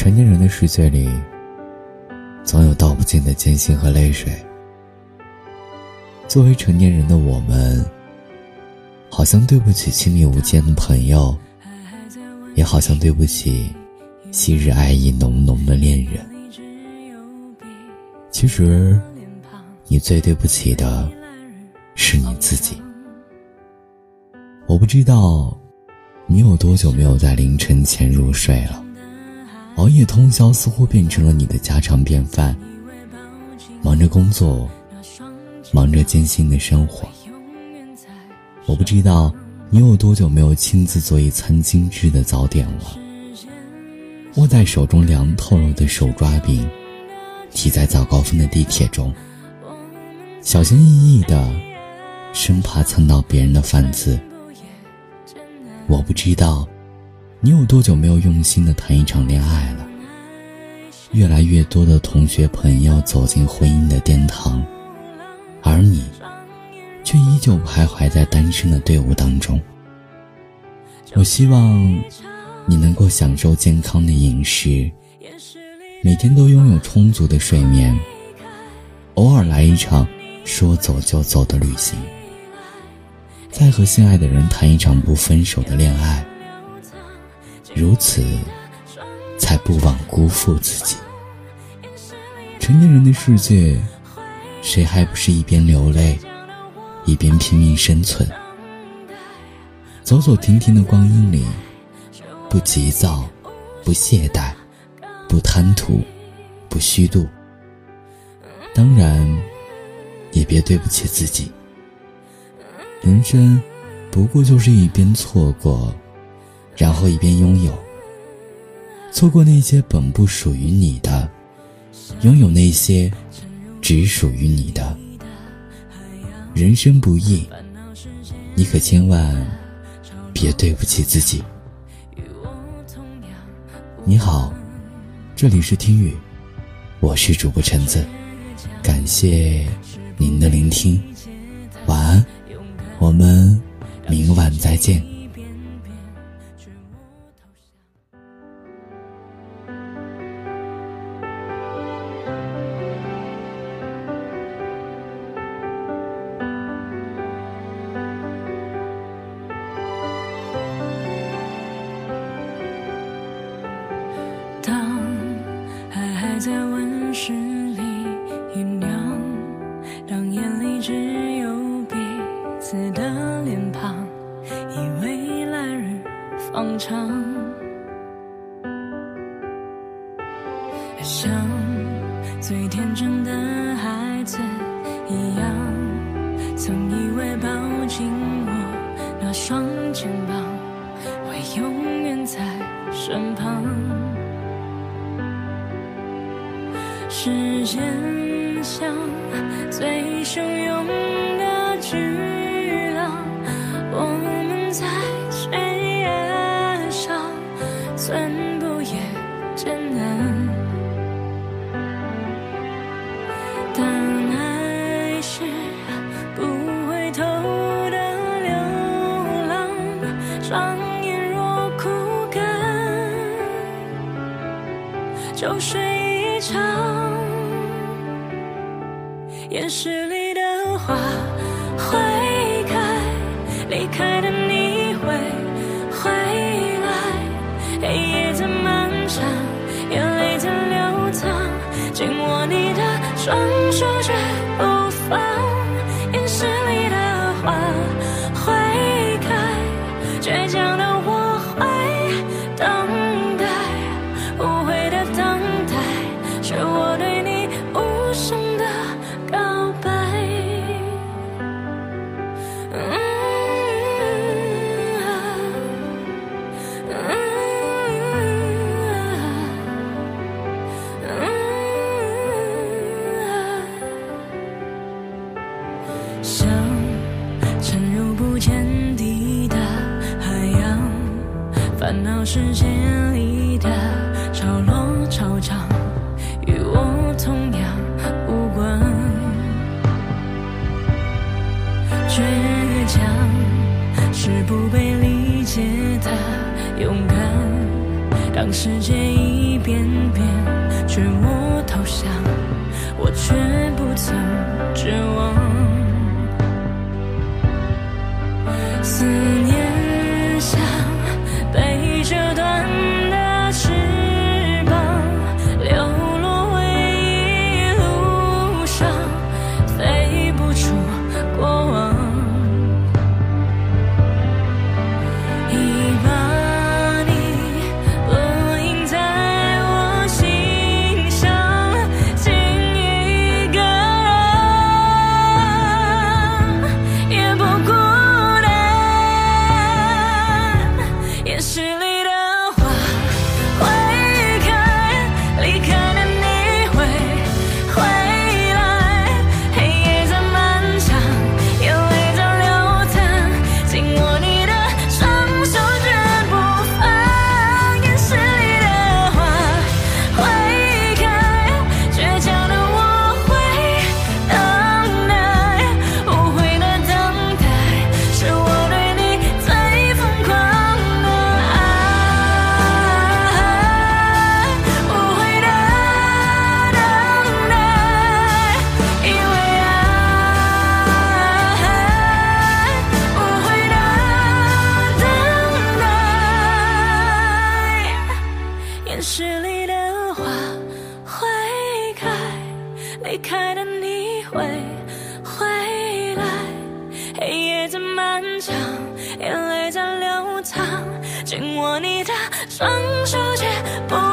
成年人的世界里，总有道不尽的艰辛和泪水。作为成年人的我们，好像对不起亲密无间的朋友，也好像对不起昔日爱意浓浓的恋人。其实，你最对不起的，是你自己。我不知道，你有多久没有在凌晨前入睡了？熬夜通宵似乎变成了你的家常便饭。忙着工作，忙着艰辛的生活。我不知道你有多久没有亲自做一餐精致的早点了。握在手中凉透了的手抓饼，挤在早高峰的地铁中，小心翼翼的，生怕蹭到别人的饭渍。我不知道，你有多久没有用心的谈一场恋爱了？越来越多的同学朋友走进婚姻的殿堂，而你，却依旧徘徊在单身的队伍当中。我希望，你能够享受健康的饮食，每天都拥有充足的睡眠，偶尔来一场说走就走的旅行。再和心爱的人谈一场不分手的恋爱，如此，才不枉辜负自己。成年人的世界，谁还不是一边流泪，一边拼命生存？走走停停的光阴里，不急躁，不懈怠，不贪图，不虚度。当然，也别对不起自己。人生，不过就是一边错过，然后一边拥有。错过那些本不属于你的，拥有那些只属于你的。人生不易，你可千万别对不起自己。你好，这里是听雨，我是主播橙子，感谢您的聆听，晚安。我们明晚再见。在温室里酝酿，当眼里只。有彼此的脸庞，以为来日方长，像最天真的孩子一样，曾以为抱紧我那双肩膀，会永远在身旁。世间像最汹涌的巨浪，我们在悬崖上寸步也艰难。当爱是不回头的流浪，双眼若枯干，就睡一场。电视里的花会开，离开的你会回来。黑夜再漫长，眼泪在流淌，紧握你的双手却像沉入不见底的海洋烦恼世界里的潮落潮涨与我同样无关。倔强是不被理解的勇敢当世界一遍遍劝我投降。实里的花会开，离开的你会回来。黑夜在漫长，眼泪在流淌，紧握你的双手，绝不。